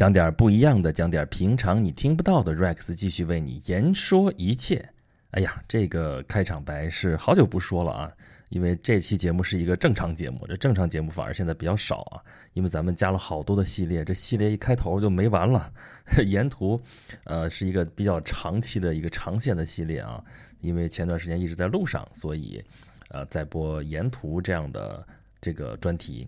讲点不一样的，讲点平常你听不到的。Rex 继续为你言说一切。哎呀，这个开场白是好久不说了啊，因为这期节目是一个正常节目，这正常节目反而现在比较少啊，因为咱们加了好多的系列，这系列一开头就没完了。沿途，呃，是一个比较长期的一个长线的系列啊，因为前段时间一直在路上，所以，呃，在播沿途这样的这个专题。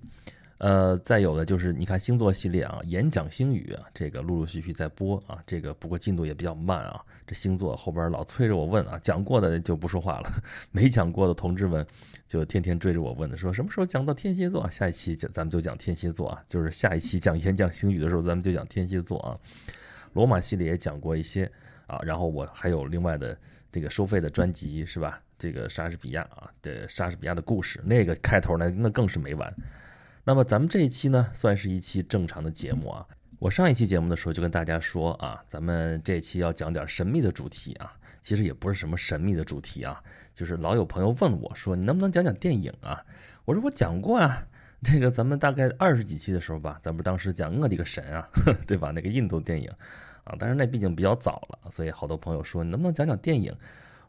呃，再有的就是你看星座系列啊，演讲星语啊，这个陆陆续续在播啊，这个不过进度也比较慢啊。这星座后边老催着我问啊，讲过的就不说话了，没讲过的同志们就天天追着我问的，说什么时候讲到天蝎座？下一期讲咱们就讲天蝎座啊，就是下一期讲演讲星语的时候，咱们就讲天蝎座啊。罗马系列也讲过一些啊，然后我还有另外的这个收费的专辑是吧？这个莎士比亚啊，这莎士比亚的故事，那个开头呢，那更是没完。那么咱们这一期呢，算是一期正常的节目啊。我上一期节目的时候就跟大家说啊，咱们这期要讲点神秘的主题啊。其实也不是什么神秘的主题啊，就是老有朋友问我说，你能不能讲讲电影啊？我说我讲过啊，这个咱们大概二十几期的时候吧，咱们当时讲我的个神啊，对吧？那个印度电影啊，但是那毕竟比较早了，所以好多朋友说你能不能讲讲电影？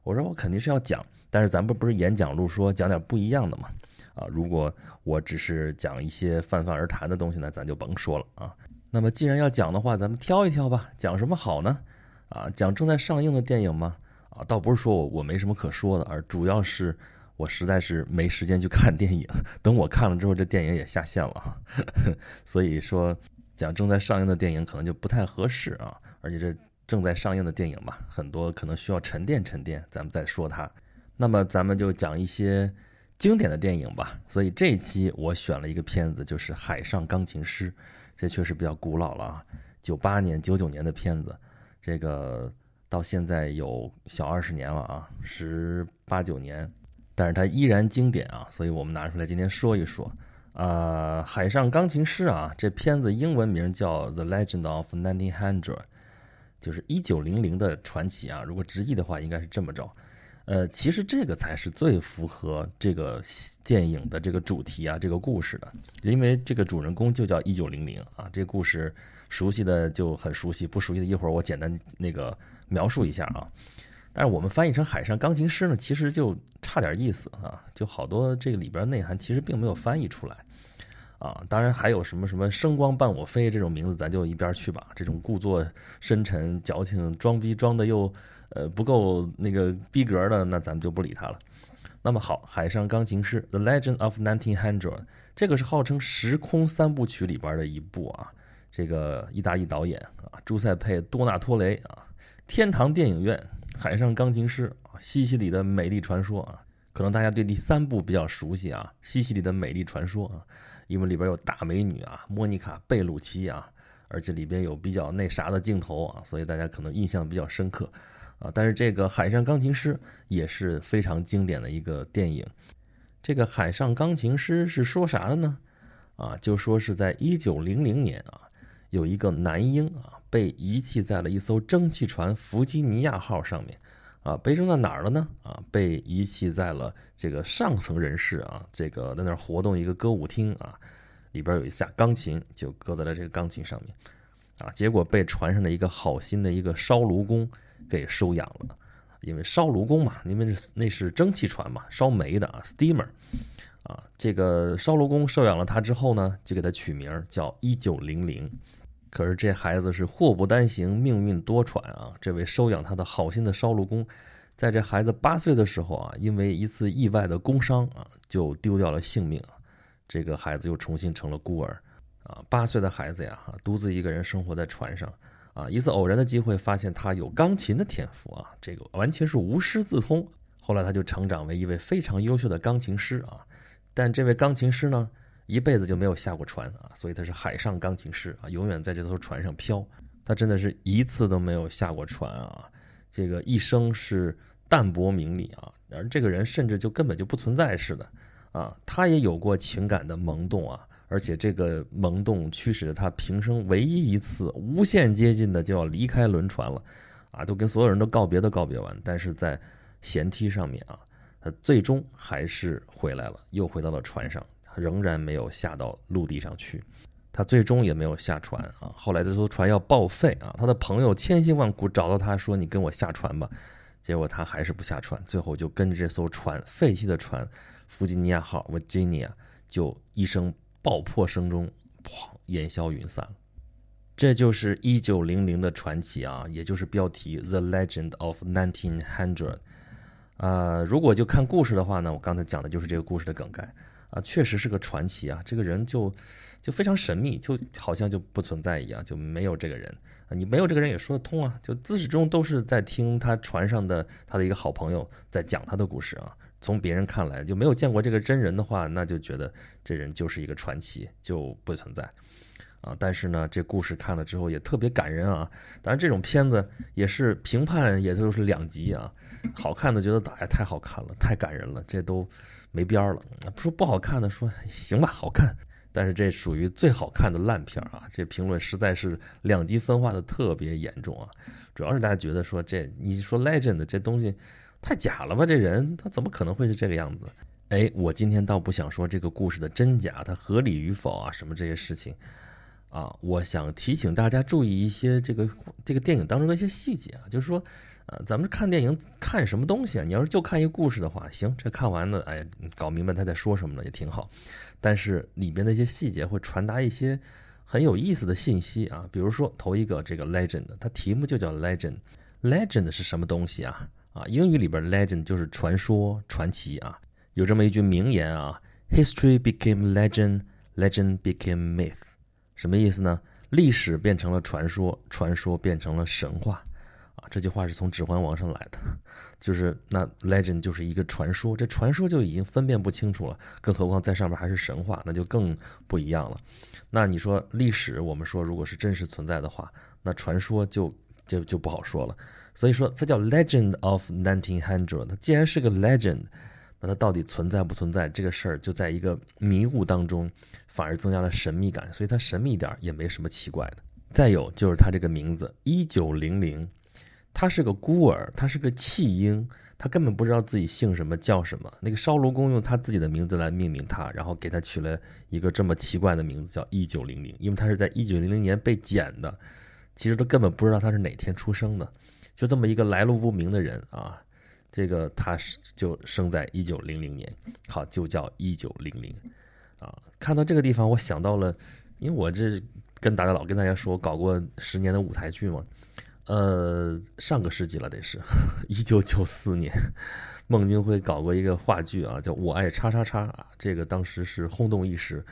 我说我肯定是要讲，但是咱不不是演讲录说讲点不一样的嘛。啊，如果我只是讲一些泛泛而谈的东西呢，咱就甭说了啊。那么既然要讲的话，咱们挑一挑吧，讲什么好呢？啊，讲正在上映的电影吗？啊，倒不是说我我没什么可说的，而主要是我实在是没时间去看电影。等我看了之后，这电影也下线了哈。所以说，讲正在上映的电影可能就不太合适啊。而且这正在上映的电影吧，很多可能需要沉淀沉淀，咱们再说它。那么咱们就讲一些。经典的电影吧，所以这一期我选了一个片子，就是《海上钢琴师》，这确实比较古老了啊，九八年、九九年的片子，这个到现在有小二十年了啊，十八九年，但是它依然经典啊，所以我们拿出来今天说一说。啊，《海上钢琴师》啊，这片子英文名叫《The Legend of Nineteen Hundred》，就是一九零零的传奇啊，如果直译的话，应该是这么着。呃，其实这个才是最符合这个电影的这个主题啊，这个故事的，因为这个主人公就叫一九零零啊。这故事熟悉的就很熟悉，不熟悉的一会儿我简单那个描述一下啊。但是我们翻译成《海上钢琴师》呢，其实就差点意思啊，就好多这个里边内涵其实并没有翻译出来啊。当然还有什么什么“声光伴我飞”这种名字，咱就一边去吧。这种故作深沉、矫情、装逼装的又。呃，不够那个逼格的，那咱们就不理他了。那么好，《海上钢琴师》The Legend of Nineteen Hundred，这个是号称时空三部曲里边的一部啊。这个意大利导演啊，朱塞佩·多纳托雷啊，天堂电影院，《海上钢琴师》啊，西西里的美丽传说啊。可能大家对第三部比较熟悉啊，《西西里的美丽传说》啊，因为里边有大美女啊，莫妮卡·贝鲁奇啊，而且里边有比较那啥的镜头啊，所以大家可能印象比较深刻。啊，但是这个《海上钢琴师》也是非常经典的一个电影。这个《海上钢琴师》是说啥的呢？啊，就说是在一九零零年啊，有一个男婴啊被遗弃在了一艘蒸汽船“弗吉尼亚号”上面，啊，被扔在哪儿了呢？啊，被遗弃在了这个上层人士啊，这个在那儿活动一个歌舞厅啊，里边有一架钢琴，就搁在了这个钢琴上面，啊，结果被船上的一个好心的一个烧炉工。给收养了，因为烧炉工嘛，因为那是蒸汽船嘛，烧煤的啊，steamer，啊，这个烧炉工收养了他之后呢，就给他取名叫一九零零。可是这孩子是祸不单行，命运多舛啊！这位收养他的好心的烧炉工，在这孩子八岁的时候啊，因为一次意外的工伤啊，就丢掉了性命啊。这个孩子又重新成了孤儿啊。八岁的孩子呀，独自一个人生活在船上。啊，一次偶然的机会，发现他有钢琴的天赋啊，这个完全是无师自通。后来他就成长为一位非常优秀的钢琴师啊。但这位钢琴师呢，一辈子就没有下过船啊，所以他是海上钢琴师啊，永远在这艘船上飘。他真的是一次都没有下过船啊，这个一生是淡泊名利啊，而这个人甚至就根本就不存在似的啊。他也有过情感的萌动啊。而且这个萌动驱使着他平生唯一一次无限接近的就要离开轮船了，啊，都跟所有人都告别都告别完，但是在舷梯上面啊，他最终还是回来了，又回到了船上，仍然没有下到陆地上去。他最终也没有下船啊。后来这艘船要报废啊，他的朋友千辛万苦找到他说：“你跟我下船吧。”结果他还是不下船，最后就跟着这艘船废弃的船“弗吉尼亚号 ”（Virginia） 就一声爆破声中，砰，烟消云散了。这就是一九零零的传奇啊，也就是标题《The Legend of Nineteen Hundred》。呃，如果就看故事的话呢，我刚才讲的就是这个故事的梗概啊，确实是个传奇啊。这个人就就非常神秘，就好像就不存在一样，就没有这个人啊。你没有这个人也说得通啊，就自始至终都是在听他船上的他的一个好朋友在讲他的故事啊。从别人看来就没有见过这个真人的话，那就觉得这人就是一个传奇，就不存在。啊，但是呢，这故事看了之后也特别感人啊。当然，这种片子也是评判也就是两极啊。好看的觉得哎太好看了，太感人了，这都没边儿了。不说不好看的，说行吧，好看。但是这属于最好看的烂片啊。这评论实在是两极分化的特别严重啊。主要是大家觉得说这你说 legend 这东西太假了吧？这人他怎么可能会是这个样子？哎，我今天倒不想说这个故事的真假，它合理与否啊，什么这些事情。啊，我想提醒大家注意一些这个这个电影当中的一些细节啊，就是说，呃，咱们看电影看什么东西啊？你要是就看一个故事的话，行，这看完了，哎，搞明白他在说什么了也挺好。但是里边的一些细节会传达一些很有意思的信息啊，比如说头一个这个 legend，它题目就叫 legend，legend 是什么东西啊？啊，英语里边 legend 就是传说、传奇啊。有这么一句名言啊，history became legend，legend became myth。什么意思呢？历史变成了传说，传说变成了神话，啊，这句话是从《指环王》上来的，就是那 legend 就是一个传说，这传说就已经分辨不清楚了，更何况在上面还是神话，那就更不一样了。那你说历史，我们说如果是真实存在的话，那传说就就就不好说了。所以说，它叫 Legend of Nineteen Hundred，它既然是个 legend。那它到底存在不存在这个事儿，就在一个迷雾当中，反而增加了神秘感，所以它神秘一点也没什么奇怪的。再有就是它这个名字一九零零，他是个孤儿，他是个弃婴，他根本不知道自己姓什么叫什么。那个烧炉工用他自己的名字来命名他，然后给他取了一个这么奇怪的名字叫一九零零，因为他是在一九零零年被捡的，其实他根本不知道他是哪天出生的，就这么一个来路不明的人啊。这个他是就生在一九零零年，好，就叫一九零零，啊，看到这个地方，我想到了，因为我这跟大家老跟大家说，搞过十年的舞台剧嘛，呃，上个世纪了，得是一九九四年，孟京辉搞过一个话剧啊，叫《我爱叉叉叉》啊，这个当时是轰动一时，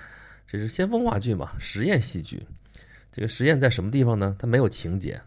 这是先锋话剧嘛，实验戏剧，这个实验在什么地方呢？它没有情节，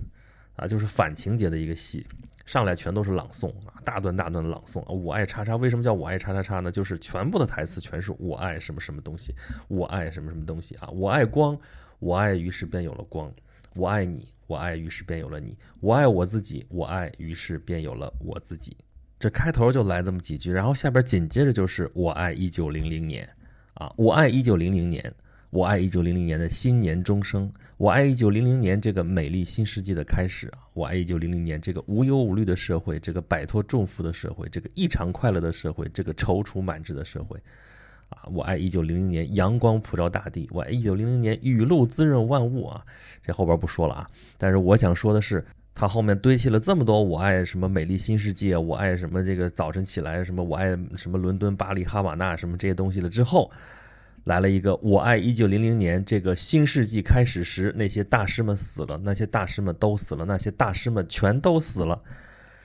啊，就是反情节的一个戏。上来全都是朗诵啊，大段大段的朗诵啊！我爱叉叉，为什么叫我爱叉叉叉呢？就是全部的台词全是我爱什么什么东西，我爱什么什么东西啊！我爱光，我爱于是便有了光，我爱你，我爱于是便有了你，我爱我自己，我爱于是便有了我自己。这开头就来这么几句，然后下边紧接着就是我爱一九零零年啊，我爱一九零零年。我爱一九零零年的新年钟声，我爱一九零零年这个美丽新世纪的开始啊！我爱一九零零年这个无忧无虑的社会，这个摆脱重负的社会，这个异常快乐的社会，这个踌躇满志的社会，啊！我爱一九零零年阳光普照大地，我爱一九零零年雨露滋润万物啊！这后边不说了啊，但是我想说的是，它后面堆砌了这么多我爱什么美丽新世纪啊，我爱什么这个早晨起来什么我爱什么伦敦巴黎哈瓦那什么这些东西了之后。来了一个，我爱一九零零年这个新世纪开始时，那些大师们死了，那些大师们都死了，那些大师们全都死了，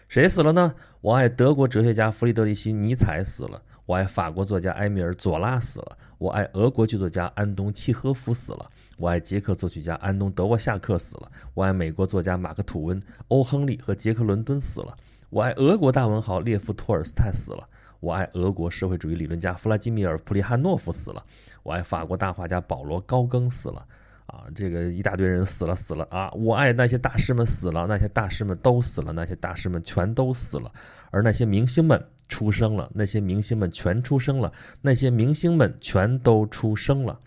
谁死了呢？我爱德国哲学家弗里德里希·尼采死了，我爱法国作家埃米尔·佐拉死了，我爱俄国剧作家安东·契诃夫死了，我爱捷克作曲家安东·德沃夏克死了，我爱美国作家马克·吐温、欧·亨利和杰克·伦敦死了，我爱俄国大文豪列夫·托尔斯泰死了。我爱俄国社会主义理论家弗拉基米尔·普里汉诺夫死了，我爱法国大画家保罗·高更死了，啊，这个一大堆人死了死了啊！我爱那些大师们死了，那些大师们都死了，那些大师们全都死了，而那些明星们出生了，那些明星们全出生了，那些明星们全都出生了，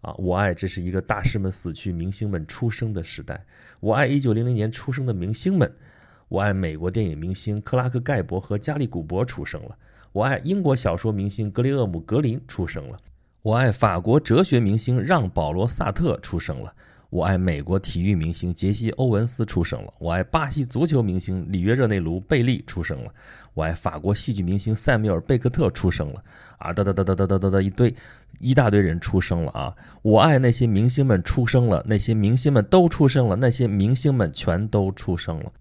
啊！我爱这是一个大师们死去、明星们出生的时代，我爱一九零零年出生的明星们，我爱美国电影明星克拉克·盖博和加利·古博出生了。我爱英国小说明星格里厄姆·格林出生了，我爱法国哲学明星让·保罗·萨特出生了。我爱美国体育明星杰西·欧文斯出生了。我爱巴西足球明星里约热内卢·贝利出生了。我爱法国戏剧明星塞缪尔·贝克特出生了。啊，哒哒哒哒哒哒哒哒，一堆，一大堆人出生了啊！我爱那些明星们出生了，那些明星们都出生了，那些明星们全都出生了。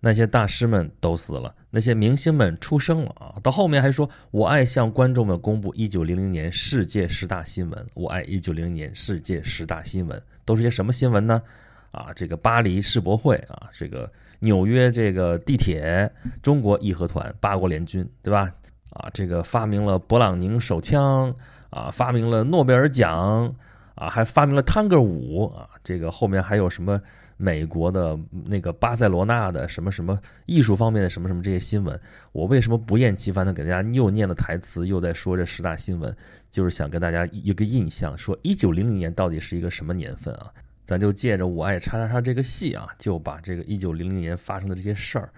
那些大师们都死了，那些明星们出生了啊！到后面还说，我爱向观众们公布一九零零年世界十大新闻。我爱一九零零年世界十大新闻都是些什么新闻呢？啊，这个巴黎世博会啊，这个纽约这个地铁，中国义和团，八国联军，对吧？啊，这个发明了勃朗宁手枪啊，发明了诺贝尔奖啊，还发明了探戈舞啊，这个后面还有什么？美国的那个巴塞罗那的什么什么艺术方面的什么什么这些新闻，我为什么不厌其烦的给大家又念了台词，又在说这十大新闻，就是想跟大家一个印象，说一九零零年到底是一个什么年份啊？咱就借着我爱叉叉叉这个戏啊，就把这个一九零零年发生的这些事儿，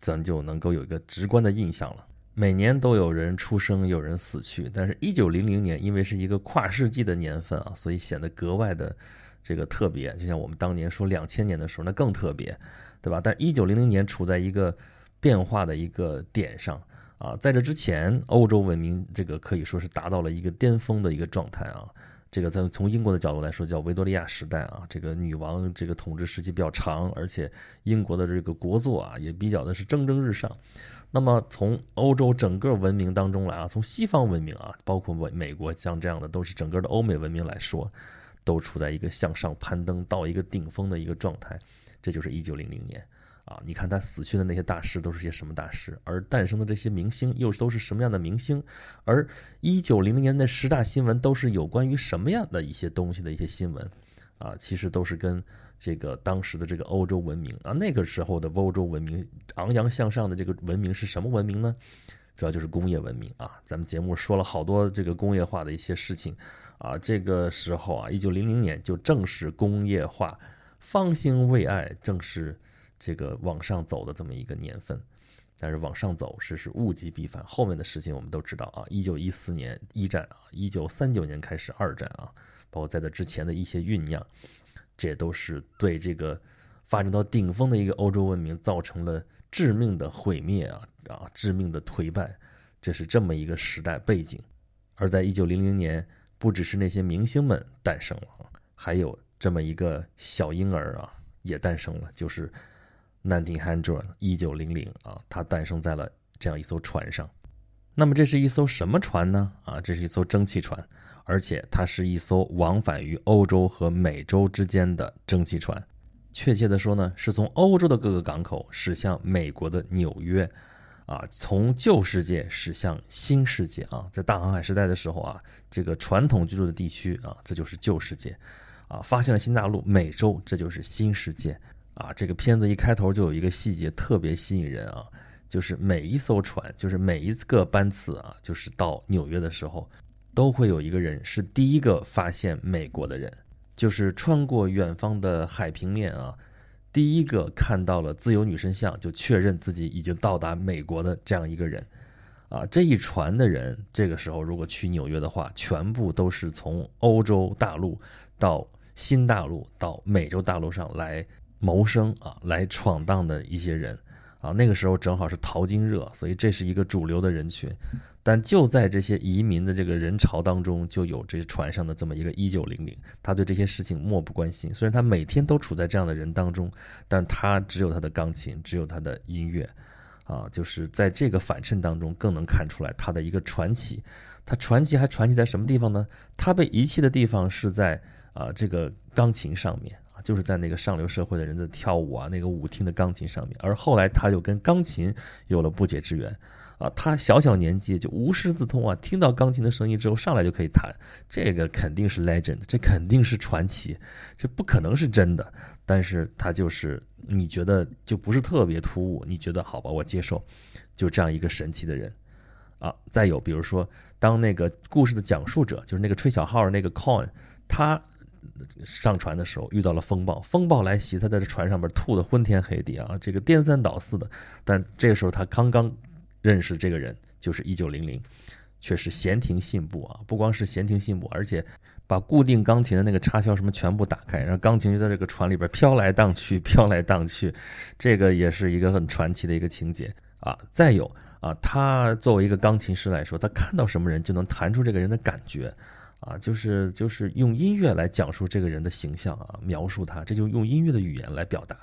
咱就能够有一个直观的印象了。每年都有人出生，有人死去，但是一九零零年因为是一个跨世纪的年份啊，所以显得格外的。这个特别，就像我们当年说两千年的时候，那更特别，对吧？但一九零零年处在一个变化的一个点上啊，在这之前，欧洲文明这个可以说是达到了一个巅峰的一个状态啊。这个在从英国的角度来说，叫维多利亚时代啊，这个女王这个统治时期比较长，而且英国的这个国作啊也比较的是蒸蒸日上。那么从欧洲整个文明当中来啊，从西方文明啊，包括美美国像这样的，都是整个的欧美文明来说。都处在一个向上攀登到一个顶峰的一个状态，这就是一九零零年啊！你看他死去的那些大师都是些什么大师，而诞生的这些明星又都是什么样的明星？而一九零零年的十大新闻都是有关于什么样的一些东西的一些新闻啊？其实都是跟这个当时的这个欧洲文明啊，那个时候的欧洲文明昂扬向上的这个文明是什么文明呢？主要就是工业文明啊！咱们节目说了好多这个工业化的一些事情。啊，这个时候啊，一九零零年就正是工业化方兴未艾，正是这个往上走的这么一个年份。但是往上走是是物极必反，后面的事情我们都知道啊。一九一四年一战啊，一九三九年开始二战啊，包括在这之前的一些酝酿，这都是对这个发展到顶峰的一个欧洲文明造成了致命的毁灭啊啊，致命的颓败。这是这么一个时代背景。而在一九零零年。不只是那些明星们诞生了还有这么一个小婴儿啊，也诞生了，就是1900 1900啊，它诞生在了这样一艘船上。那么这是一艘什么船呢？啊，这是一艘蒸汽船，而且它是一艘往返于欧洲和美洲之间的蒸汽船。确切的说呢，是从欧洲的各个港口驶向美国的纽约。啊，从旧世界驶向新世界啊，在大航海时代的时候啊，这个传统居住的地区啊，这就是旧世界，啊，发现了新大陆美洲，这就是新世界啊。这个片子一开头就有一个细节特别吸引人啊，就是每一艘船，就是每一个班次啊，就是到纽约的时候，都会有一个人是第一个发现美国的人，就是穿过远方的海平面啊。第一个看到了自由女神像，就确认自己已经到达美国的这样一个人，啊，这一船的人，这个时候如果去纽约的话，全部都是从欧洲大陆到新大陆到美洲大陆上来谋生啊，来闯荡的一些人，啊，那个时候正好是淘金热，所以这是一个主流的人群。但就在这些移民的这个人潮当中，就有这船上的这么一个一九零零，他对这些事情漠不关心。虽然他每天都处在这样的人当中，但他只有他的钢琴，只有他的音乐，啊，就是在这个反衬当中，更能看出来他的一个传奇。他传奇还传奇在什么地方呢？他被遗弃的地方是在啊这个钢琴上面啊，就是在那个上流社会的人的跳舞啊那个舞厅的钢琴上面。而后来他又跟钢琴有了不解之缘。啊，他小小年纪就无师自通啊！听到钢琴的声音之后，上来就可以弹，这个肯定是 legend，这肯定是传奇，这不可能是真的。但是他就是你觉得就不是特别突兀，你觉得好吧，我接受，就这样一个神奇的人啊。再有比如说，当那个故事的讲述者，就是那个吹小号的那个 Coin，他上船的时候遇到了风暴，风暴来袭，他在这船上面吐的昏天黑地啊，这个颠三倒四的。但这个时候他刚刚。认识这个人就是一九零零，却是闲庭信步啊！不光是闲庭信步，而且把固定钢琴的那个插销什么全部打开，然后钢琴就在这个船里边飘来荡去，飘来荡去，这个也是一个很传奇的一个情节啊！再有啊，他作为一个钢琴师来说，他看到什么人就能弹出这个人的感觉啊，就是就是用音乐来讲述这个人的形象啊，描述他，这就用音乐的语言来表达。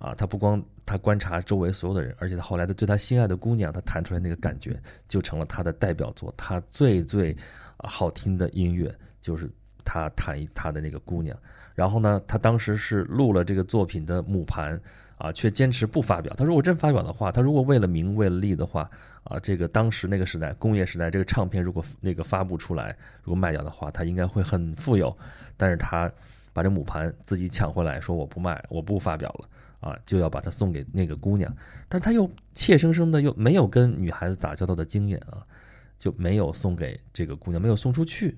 啊，他不光他观察周围所有的人，而且他后来的对他心爱的姑娘，他弹出来那个感觉，就成了他的代表作。他最最好听的音乐就是他弹他的那个姑娘。然后呢，他当时是录了这个作品的母盘啊，却坚持不发表。他如果真发表的话，他如果为了名为了利的话啊，这个当时那个时代工业时代，这个唱片如果那个发布出来，如果卖掉的话，他应该会很富有。但是他把这母盘自己抢回来，说我不卖，我不发表了。啊，就要把它送给那个姑娘，但是他又怯生生的又没有跟女孩子打交道的经验啊，就没有送给这个姑娘，没有送出去，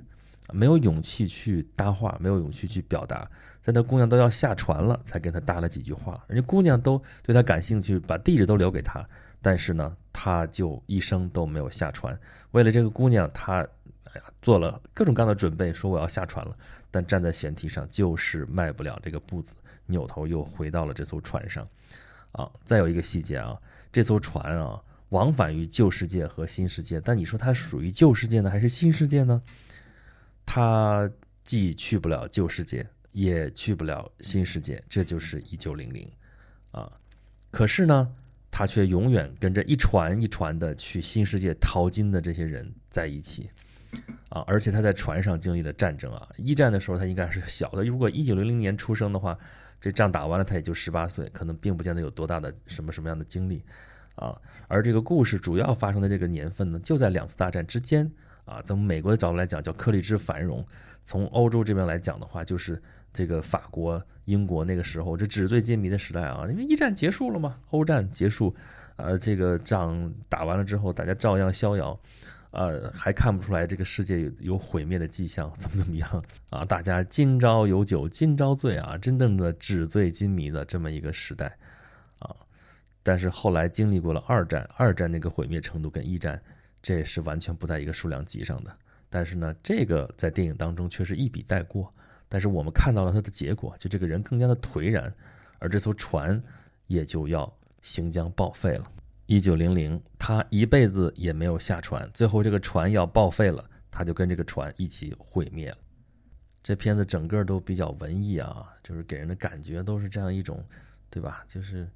没有勇气去搭话，没有勇气去表达，在那姑娘都要下船了，才跟他搭了几句话，人家姑娘都对他感兴趣，把地址都留给他，但是呢，他就一生都没有下船。为了这个姑娘，他哎呀做了各种各样的准备，说我要下船了，但站在舷梯上就是迈不了这个步子。扭头又回到了这艘船上，啊，再有一个细节啊，这艘船啊，往返于旧世界和新世界，但你说它属于旧世界呢，还是新世界呢？它既去不了旧世界，也去不了新世界，这就是一九零零，啊，可是呢，它却永远跟着一船一船的去新世界淘金的这些人在一起。啊，而且他在船上经历了战争啊。一战的时候他应该是小的，如果一九零零年出生的话，这仗打完了他也就十八岁，可能并不见得有多大的什么什么样的经历啊。而这个故事主要发生的这个年份呢，就在两次大战之间啊。从美国的角度来讲，叫克利之繁荣；从欧洲这边来讲的话，就是这个法国、英国那个时候这纸醉金迷的时代啊。因为一战结束了嘛，欧战结束，呃，这个仗打完了之后，大家照样逍遥。呃，还看不出来这个世界有有毁灭的迹象，怎么怎么样啊？大家今朝有酒今朝醉啊，真正的纸醉金迷的这么一个时代啊。但是后来经历过了二战，二战那个毁灭程度跟一战，这也是完全不在一个数量级上的。但是呢，这个在电影当中却是一笔带过。但是我们看到了它的结果，就这个人更加的颓然，而这艘船也就要行将报废了。一九零零，他一辈子也没有下船，最后这个船要报废了，他就跟这个船一起毁灭了。这片子整个都比较文艺啊，就是给人的感觉都是这样一种，对吧？就是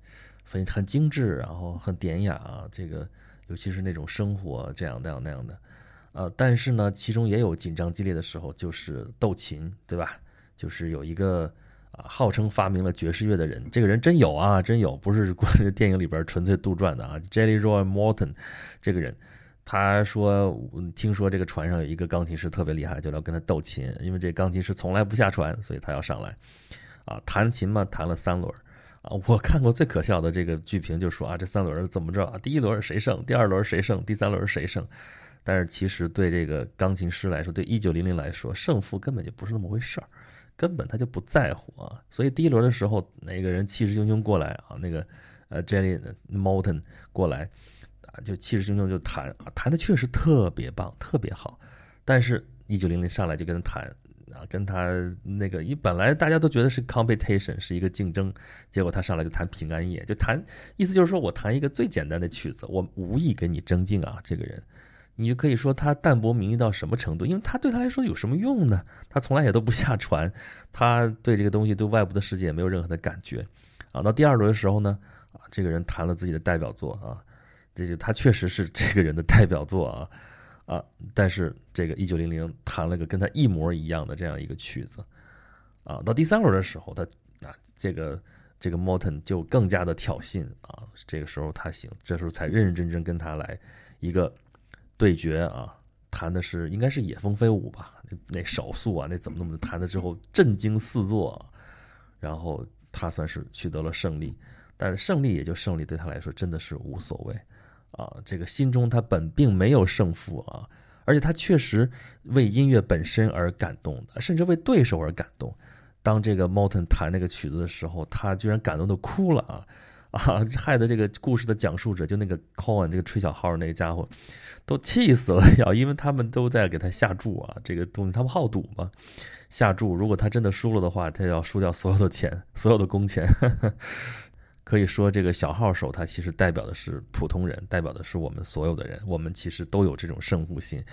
很很精致，然后很典雅啊。这个尤其是那种生活这样那样那样的，呃，但是呢，其中也有紧张激烈的时候，就是斗琴，对吧？就是有一个。啊，号称发明了爵士乐的人，这个人真有啊，真有，不是电影里边纯粹杜撰的啊。Jelly Roy Morton 这个人，他说听说这个船上有一个钢琴师特别厉害，就要跟他斗琴，因为这钢琴师从来不下船，所以他要上来。啊，弹琴嘛，弹了三轮。啊，我看过最可笑的这个剧评，就说啊，这三轮怎么着？第一轮谁胜？第二轮谁胜？第三轮谁胜？但是其实对这个钢琴师来说，对一九零零来说，胜负根本就不是那么回事儿。根本他就不在乎啊，所以第一轮的时候，那个人气势汹汹过来啊，那个呃，Jelly Morton 过来啊，就气势汹汹就弹啊，弹的确实特别棒，特别好。但是，一九零零上来就跟他弹啊，跟他那个一本来大家都觉得是 competition 是一个竞争，结果他上来就弹平安夜，就弹，意思就是说我弹一个最简单的曲子，我无意跟你争竞啊，这个人。你就可以说他淡泊名利到什么程度？因为他对他来说有什么用呢？他从来也都不下船，他对这个东西对外部的世界也没有任何的感觉啊。到第二轮的时候呢，啊，这个人弹了自己的代表作啊，这就他确实是这个人的代表作啊啊。但是这个一九零零弹了个跟他一模一样的这样一个曲子啊。到第三轮的时候，他啊这个这个 Morton 就更加的挑衅啊。这个时候他行，这时候才认认真真跟他来一个。对决啊，弹的是应该是野蜂飞舞吧？那手速啊，那怎么那么弹的之后震惊四座，然后他算是取得了胜利。但是胜利也就胜利，对他来说真的是无所谓啊。这个心中他本并没有胜负啊，而且他确实为音乐本身而感动，甚至为对手而感动。当这个 Morton 弹那个曲子的时候，他居然感动的哭了啊啊，害得这个故事的讲述者就那个 Cohen 这个吹小号那个家伙都气死了要，因为他们都在给他下注啊，这个东西他们好赌嘛，下注如果他真的输了的话，他要输掉所有的钱，所有的工钱。可以说，这个小号手他其实代表的是普通人，代表的是我们所有的人，我们其实都有这种胜负心。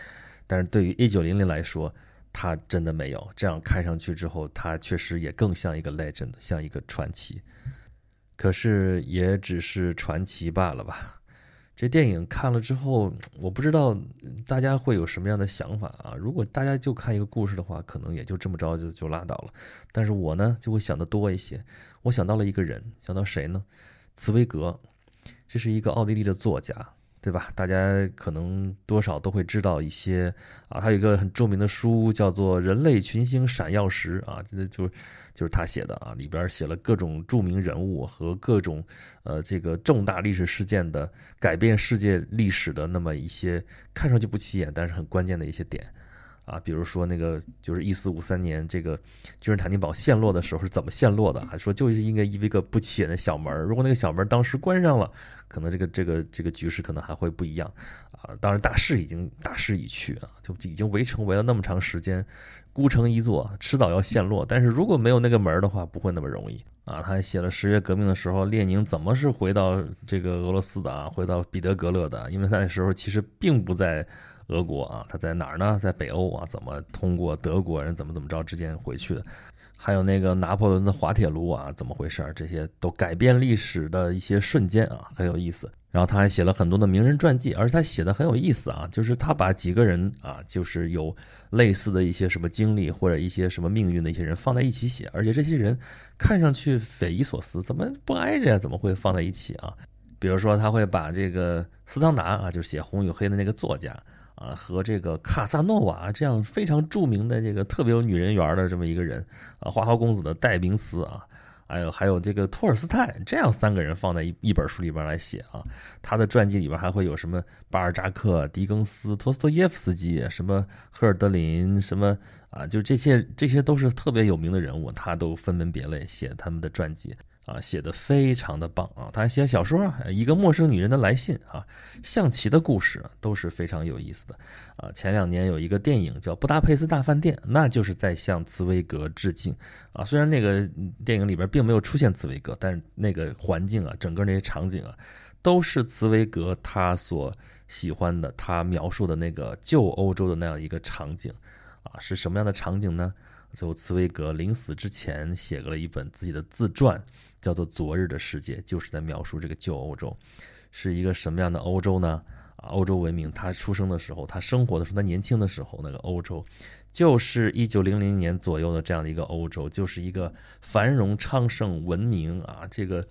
但是对于一九零零来说，他真的没有。这样看上去之后，他确实也更像一个 legend，像一个传奇。可是也只是传奇罢了吧。这电影看了之后，我不知道大家会有什么样的想法啊？如果大家就看一个故事的话，可能也就这么着就就拉倒了。但是我呢，就会想的多一些。我想到了一个人，想到谁呢？茨威格，这是一个奥地利的作家，对吧？大家可能多少都会知道一些啊。他有一个很著名的书，叫做《人类群星闪耀时》啊，这就。就是他写的啊，里边写了各种著名人物和各种呃这个重大历史事件的改变世界历史的那么一些看上去不起眼，但是很关键的一些点啊，比如说那个就是一四五三年这个君士坦丁堡陷落的时候是怎么陷落的，还说就是应该一个不起眼的小门，如果那个小门当时关上了，可能这个这个这个局势可能还会不一样啊。当然大势已经大势已去啊，就已经围城围了那么长时间。孤城一座，迟早要陷落。但是如果没有那个门的话，不会那么容易啊！他还写了十月革命的时候，列宁怎么是回到这个俄罗斯的啊？回到彼得格勒的？因为那时候其实并不在俄国啊，他在哪儿呢？在北欧啊？怎么通过德国人怎么怎么着之间回去的？还有那个拿破仑的滑铁卢啊，怎么回事？这些都改变历史的一些瞬间啊，很有意思。然后他还写了很多的名人传记，而且他写的很有意思啊，就是他把几个人啊，就是有类似的一些什么经历或者一些什么命运的一些人放在一起写，而且这些人看上去匪夷所思，怎么不挨着呀？怎么会放在一起啊？比如说他会把这个斯汤达啊，就是写《红与黑》的那个作家啊，和这个卡萨诺瓦这样非常著名的这个特别有女人缘的这么一个人啊，花花公子的代名词啊。还有还有这个托尔斯泰，这样三个人放在一一本书里边来写啊，他的传记里边还会有什么巴尔扎克、狄更斯、托斯托耶夫斯基，什么赫尔德林，什么啊，就这些这些都是特别有名的人物，他都分门别类写他们的传记。啊，写的非常的棒啊！他还写小说啊，一个陌生女人的来信啊，象棋的故事都是非常有意思的啊。前两年有一个电影叫《布达佩斯大饭店》，那就是在向茨威格致敬啊。虽然那个电影里边并没有出现茨威格，但是那个环境啊，整个那些场景啊，都是茨威格他所喜欢的，他描述的那个旧欧洲的那样一个场景啊，是什么样的场景呢？最后，茨威格临死之前写了一本自己的自传，叫做《昨日的世界》，就是在描述这个旧欧洲是一个什么样的欧洲呢？啊，欧洲文明，他出生的时候，他生活的时候，他年轻的时候，那个欧洲就是一九零零年左右的这样的一个欧洲，就是一个繁荣昌盛、文明啊，这个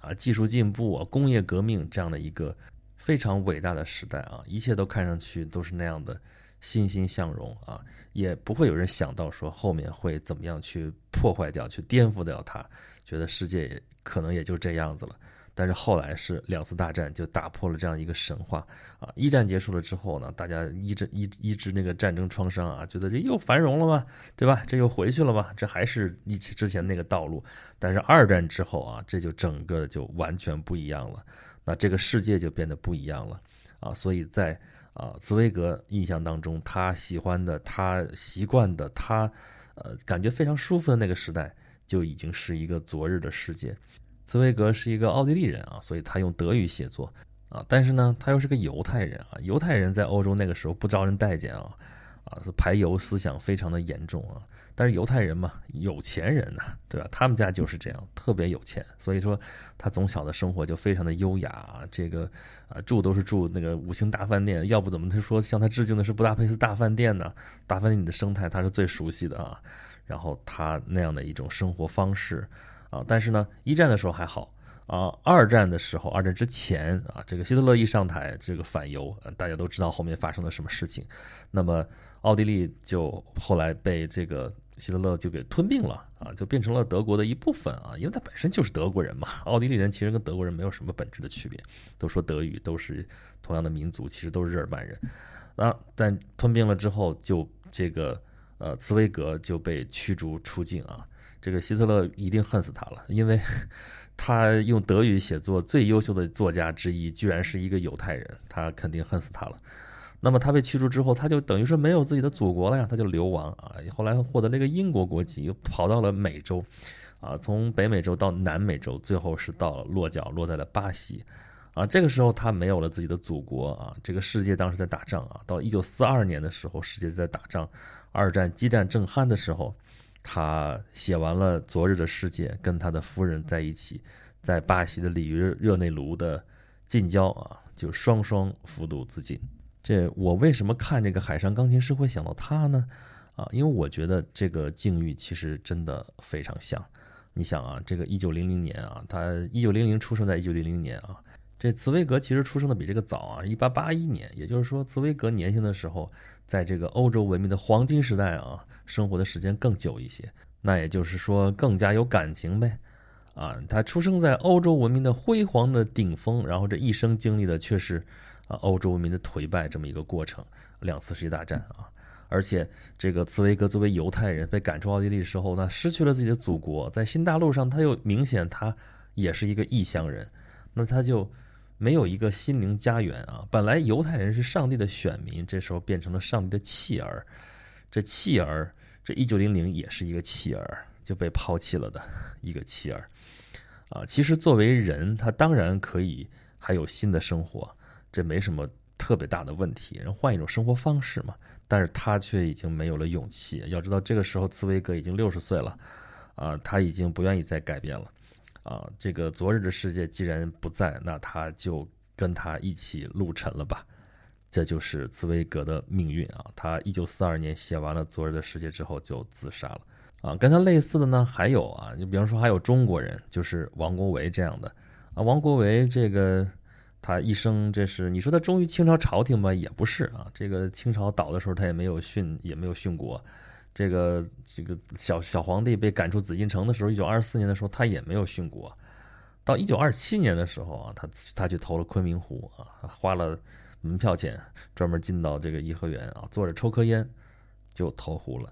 啊技术进步啊、工业革命这样的一个非常伟大的时代啊，一切都看上去都是那样的。欣欣向荣啊，也不会有人想到说后面会怎么样去破坏掉、去颠覆掉它，觉得世界可能也就这样子了。但是后来是两次大战就打破了这样一个神话啊！一战结束了之后呢，大家医治医医治那个战争创伤啊，觉得这又繁荣了吗？对吧？这又回去了吗？这还是一起之前那个道路。但是二战之后啊，这就整个就完全不一样了，那这个世界就变得不一样了啊！所以在啊，茨威格印象当中，他喜欢的、他习惯的、他呃感觉非常舒服的那个时代，就已经是一个昨日的世界。茨威格是一个奥地利人啊，所以他用德语写作啊，但是呢，他又是个犹太人啊，犹太人在欧洲那个时候不招人待见啊，啊，排犹思想非常的严重啊。但是犹太人嘛，有钱人呐，对吧？他们家就是这样，特别有钱，所以说他从小的生活就非常的优雅啊。这个啊，住都是住那个五星大饭店，要不怎么他说向他致敬的是布达佩斯大饭店呢？大饭店里的生态他是最熟悉的啊。然后他那样的一种生活方式啊，但是呢，一战的时候还好啊，二战的时候，二战之前啊，这个希特勒一上台，这个反犹，大家都知道后面发生了什么事情。那么奥地利就后来被这个。希特勒就给吞并了啊，就变成了德国的一部分啊，因为他本身就是德国人嘛。奥地利人其实跟德国人没有什么本质的区别，都说德语，都是同样的民族，其实都是日耳曼人。那但吞并了之后，就这个呃茨威格就被驱逐出境啊。这个希特勒一定恨死他了，因为 他用德语写作最优秀的作家之一，居然是一个犹太人，他肯定恨死他了。那么他被驱逐之后，他就等于说没有自己的祖国了呀，他就流亡啊。后来获得了一个英国国籍，又跑到了美洲，啊，从北美洲到南美洲，最后是到落脚落在了巴西，啊，这个时候他没有了自己的祖国啊。这个世界当时在打仗啊，到一九四二年的时候，世界在打仗，二战激战正酣的时候，他写完了《昨日的世界》，跟他的夫人在一起，在巴西的里约热内卢的近郊啊，就双双服毒自尽。这我为什么看这个海上钢琴师会想到他呢？啊，因为我觉得这个境遇其实真的非常像。你想啊，这个一九零零年啊，他一九零零出生在一九零零年啊，这茨威格其实出生的比这个早啊，一八八一年，也就是说茨威格年轻的时候，在这个欧洲文明的黄金时代啊，生活的时间更久一些，那也就是说更加有感情呗。啊，他出生在欧洲文明的辉煌的顶峰，然后这一生经历的却是。啊，欧洲文明的颓败这么一个过程，两次世界大战啊，而且这个茨威格作为犹太人被赶出奥地利之后呢，失去了自己的祖国，在新大陆上他又明显他也是一个异乡人，那他就没有一个心灵家园啊。本来犹太人是上帝的选民，这时候变成了上帝的弃儿，这弃儿，这一九零零也是一个弃儿，就被抛弃了的一个弃儿啊。其实作为人，他当然可以还有新的生活。这没什么特别大的问题，人换一种生活方式嘛。但是他却已经没有了勇气。要知道，这个时候茨威格已经六十岁了，啊，他已经不愿意再改变了，啊，这个昨日的世界既然不在，那他就跟他一起陆沉了吧。这就是茨威格的命运啊。他一九四二年写完了《昨日的世界》之后就自杀了。啊，跟他类似的呢还有啊，你比方说还有中国人，就是王国维这样的啊。王国维这个。他一生，这是你说他忠于清朝朝廷吧？也不是啊。这个清朝倒的时候，他也没有殉，也没有殉国。这个这个小小皇帝被赶出紫禁城的时候，一九二四年的时候，他也没有殉国。到一九二七年的时候啊，他他去投了昆明湖啊，花了门票钱，专门进到这个颐和园啊，坐着抽颗烟就投湖了。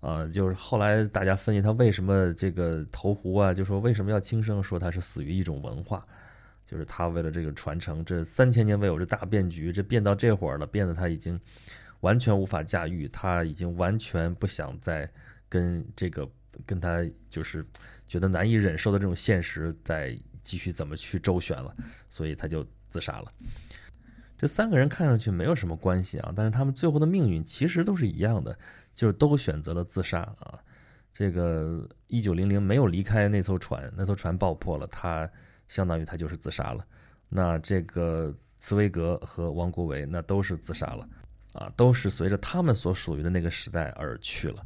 啊，就是后来大家分析他为什么这个投湖啊，就说为什么要轻生，说他是死于一种文化。就是他为了这个传承，这三千年未有这大变局，这变到这会儿了，变得他已经完全无法驾驭，他已经完全不想再跟这个跟他就是觉得难以忍受的这种现实再继续怎么去周旋了，所以他就自杀了。这三个人看上去没有什么关系啊，但是他们最后的命运其实都是一样的，就是都选择了自杀啊。这个一九零零没有离开那艘船，那艘船爆破了，他。相当于他就是自杀了，那这个茨威格和王国维那都是自杀了，啊，都是随着他们所属于的那个时代而去了，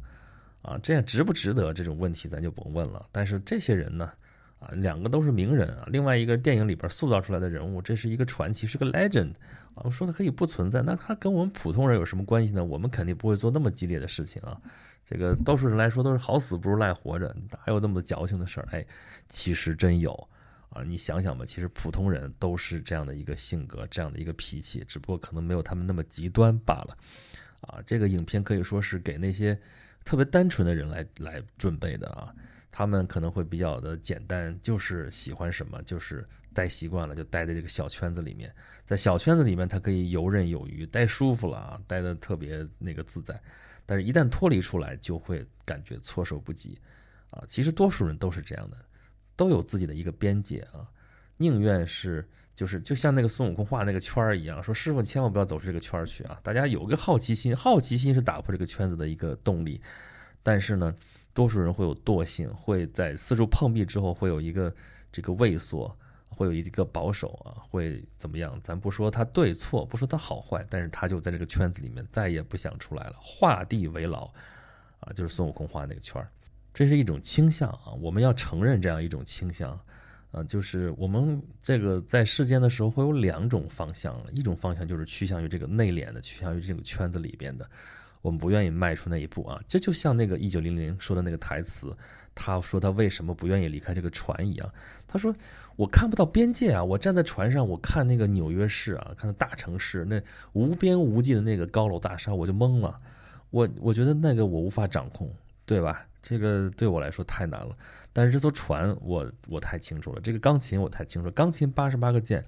啊，这样值不值得这种问题咱就甭问了。但是这些人呢，啊，两个都是名人啊，另外一个电影里边塑造出来的人物，这是一个传奇，是个 legend，啊，我说的可以不存在，那他跟我们普通人有什么关系呢？我们肯定不会做那么激烈的事情啊。这个多数人来说都是好死不如赖活着，哪有那么多矫情的事儿？哎，其实真有。啊，你想想吧，其实普通人都是这样的一个性格，这样的一个脾气，只不过可能没有他们那么极端罢了。啊，这个影片可以说是给那些特别单纯的人来来准备的啊，他们可能会比较的简单，就是喜欢什么，就是待习惯了，就待在这个小圈子里面，在小圈子里面，他可以游刃有余，待舒服了啊，待的特别那个自在。但是，一旦脱离出来，就会感觉措手不及。啊，其实多数人都是这样的。都有自己的一个边界啊，宁愿是就是就像那个孙悟空画那个圈儿一样，说师傅千万不要走出这个圈儿去啊！大家有个好奇心，好奇心是打破这个圈子的一个动力。但是呢，多数人会有惰性，会在四处碰壁之后会有一个这个畏缩，会有一个保守啊，会怎么样？咱不说他对错，不说他好坏，但是他就在这个圈子里面再也不想出来了，画地为牢啊！就是孙悟空画那个圈儿。这是一种倾向啊，我们要承认这样一种倾向，啊，就是我们这个在世间的时候会有两种方向，一种方向就是趋向于这个内敛的，趋向于这个圈子里边的，我们不愿意迈出那一步啊。这就像那个一九零零说的那个台词，他说他为什么不愿意离开这个船一样，他说我看不到边界啊，我站在船上，我看那个纽约市啊，看到大城市那无边无际的那个高楼大厦，我就懵了，我我觉得那个我无法掌控。对吧？这个对我来说太难了。但是这艘船，我我太清楚了。这个钢琴我太清楚，钢琴八十八个键，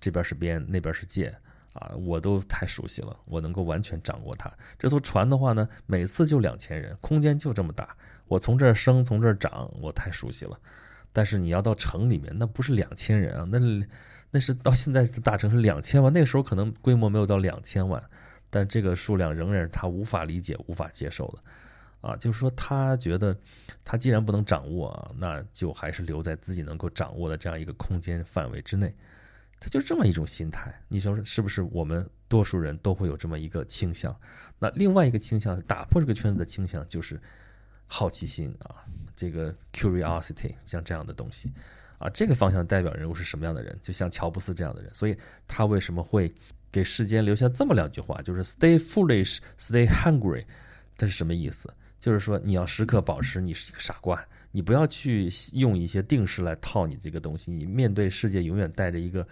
这边是边，那边是键啊，我都太熟悉了，我能够完全掌握它。这艘船的话呢，每次就两千人，空间就这么大，我从这儿升，从这儿涨，我太熟悉了。但是你要到城里面，那不是两千人啊，那那是到现在的大城市两千万，那个时候可能规模没有到两千万，但这个数量仍然是他无法理解、无法接受的。啊，就是说，他觉得他既然不能掌握啊，那就还是留在自己能够掌握的这样一个空间范围之内。他就这么一种心态，你说是不是？我们多数人都会有这么一个倾向。那另外一个倾向，打破这个圈子的倾向，就是好奇心啊，这个 curiosity，像这样的东西啊，这个方向代表人物是什么样的人？就像乔布斯这样的人。所以他为什么会给世间留下这么两句话？就是 “Stay foolish, stay hungry”，这是什么意思？就是说，你要时刻保持你是一个傻瓜，你不要去用一些定式来套你这个东西。你面对世界，永远带着一个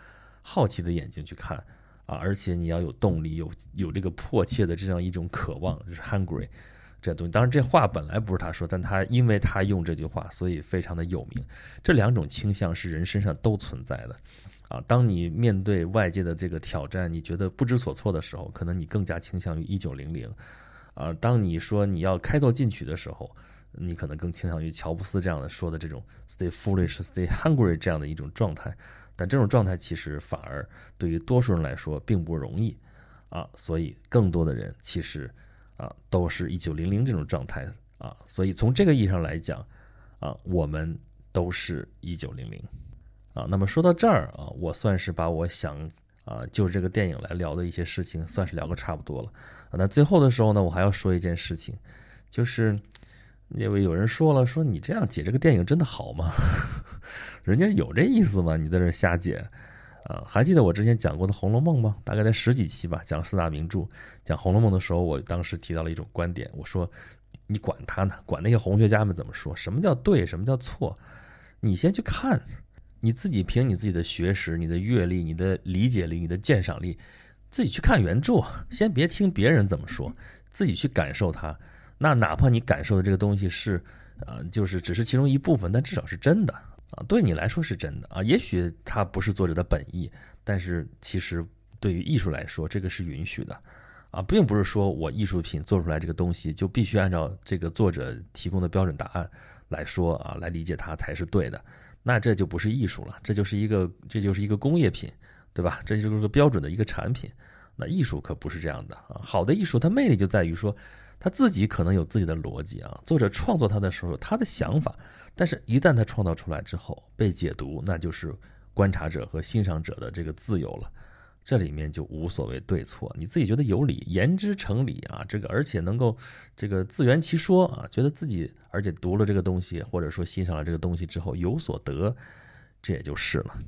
好奇的眼睛去看啊，而且你要有动力，有有这个迫切的这样一种渴望，就是 hungry 这东西。当然，这话本来不是他说，但他因为他用这句话，所以非常的有名。这两种倾向是人身上都存在的啊。当你面对外界的这个挑战，你觉得不知所措的时候，可能你更加倾向于一九零零。啊，当你说你要开拓进取的时候，你可能更倾向于乔布斯这样的说的这种 “stay foolish, stay hungry” 这样的一种状态。但这种状态其实反而对于多数人来说并不容易啊，所以更多的人其实啊都是一九零零这种状态啊。所以从这个意义上来讲啊，我们都是一九零零啊。那么说到这儿啊，我算是把我想。啊，就是这个电影来聊的一些事情，算是聊个差不多了。啊那最后的时候呢，我还要说一件事情，就是因为有人说了，说你这样解这个电影真的好吗？人家有这意思吗？你在这瞎解啊？还记得我之前讲过的《红楼梦》吗？大概在十几期吧，讲四大名著，讲《红楼梦》的时候，我当时提到了一种观点，我说你管他呢，管那些红学家们怎么说，什么叫对，什么叫错，你先去看。你自己凭你自己的学识、你的阅历、你的理解力、你的鉴赏力，自己去看原著，先别听别人怎么说，自己去感受它。那哪怕你感受的这个东西是，啊，就是只是其中一部分，但至少是真的啊，对你来说是真的啊。也许它不是作者的本意，但是其实对于艺术来说，这个是允许的啊，并不是说我艺术品做出来这个东西就必须按照这个作者提供的标准答案来说啊，来理解它才是对的。那这就不是艺术了，这就是一个，这就是一个工业品，对吧？这就是个标准的一个产品。那艺术可不是这样的啊！好的艺术，它魅力就在于说，他自己可能有自己的逻辑啊。作者创作它的时候，他的想法，但是一旦他创造出来之后被解读，那就是观察者和欣赏者的这个自由了。这里面就无所谓对错，你自己觉得有理，言之成理啊，这个而且能够这个自圆其说啊，觉得自己而且读了这个东西或者说欣赏了这个东西之后有所得，这也就是了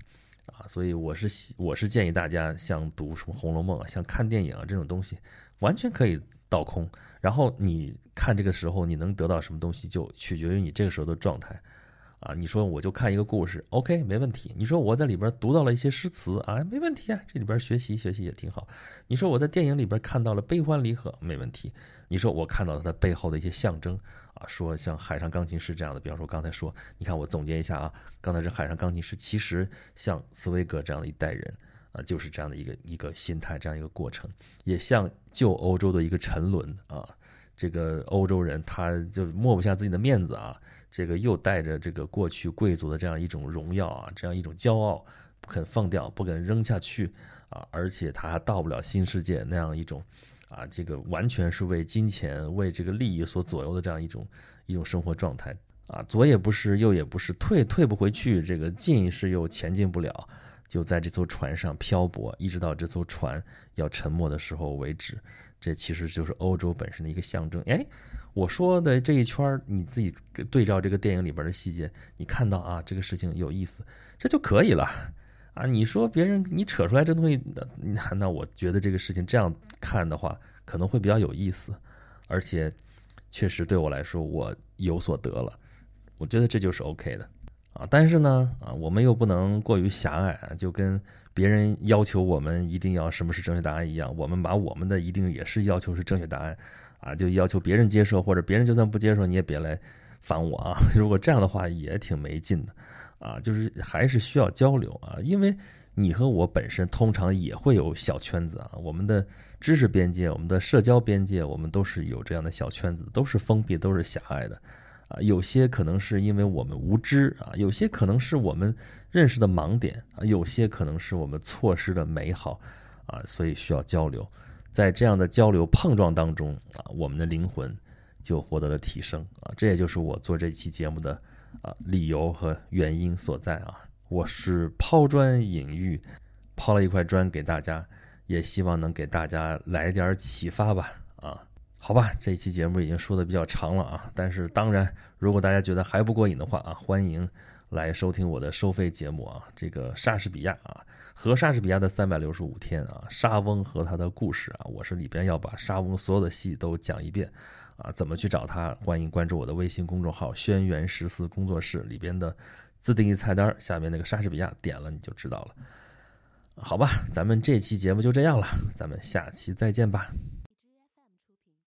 啊。所以我是我是建议大家像读什么《红楼梦》啊，像看电影啊这种东西，完全可以倒空，然后你看这个时候你能得到什么东西，就取决于你这个时候的状态。啊，你说我就看一个故事，OK，没问题。你说我在里边读到了一些诗词啊，没问题啊，这里边学习学习也挺好。你说我在电影里边看到了悲欢离合，没问题。你说我看到了它背后的一些象征啊，说像海上钢琴师这样的，比方说刚才说，你看我总结一下啊，刚才是海上钢琴师，其实像茨威格这样的一代人啊，就是这样的一个一个心态，这样一个过程，也像旧欧洲的一个沉沦啊，这个欧洲人他就抹不下自己的面子啊。这个又带着这个过去贵族的这样一种荣耀啊，这样一种骄傲，不肯放掉，不肯扔下去啊，而且他还到不了新世界那样一种啊，这个完全是为金钱、为这个利益所左右的这样一种一种生活状态啊，左也不是，右也不是，退退不回去，这个进是又前进不了，就在这艘船上漂泊，一直到这艘船要沉没的时候为止。这其实就是欧洲本身的一个象征。哎。我说的这一圈你自己对照这个电影里边的细节，你看到啊，这个事情有意思，这就可以了啊。你说别人你扯出来这东西，那那我觉得这个事情这样看的话，可能会比较有意思，而且确实对我来说我有所得了，我觉得这就是 OK 的啊。但是呢，啊，我们又不能过于狭隘啊，就跟别人要求我们一定要什么是正确答案一样，我们把我们的一定也是要求是正确答案。啊，就要求别人接受，或者别人就算不接受，你也别来烦我啊。如果这样的话，也挺没劲的啊。就是还是需要交流啊，因为你和我本身通常也会有小圈子啊。我们的知识边界、我们的社交边界，我们都是有这样的小圈子，都是封闭、都是狭隘的啊。有些可能是因为我们无知啊，有些可能是我们认识的盲点啊，有些可能是我们错失的美好啊，所以需要交流。在这样的交流碰撞当中啊，我们的灵魂就获得了提升啊，这也就是我做这期节目的啊理由和原因所在啊。我是抛砖引玉，抛了一块砖给大家，也希望能给大家来点启发吧啊。好吧，这一期节目已经说的比较长了啊，但是当然，如果大家觉得还不过瘾的话啊，欢迎来收听我的收费节目啊，这个莎士比亚啊。和莎士比亚的三百六十五天啊，莎翁和他的故事啊，我是里边要把莎翁所有的戏都讲一遍啊。怎么去找他？欢迎关注我的微信公众号“轩辕十四工作室”里边的自定义菜单下面那个莎士比亚，点了你就知道了。好吧，咱们这期节目就这样了，咱们下期再见吧。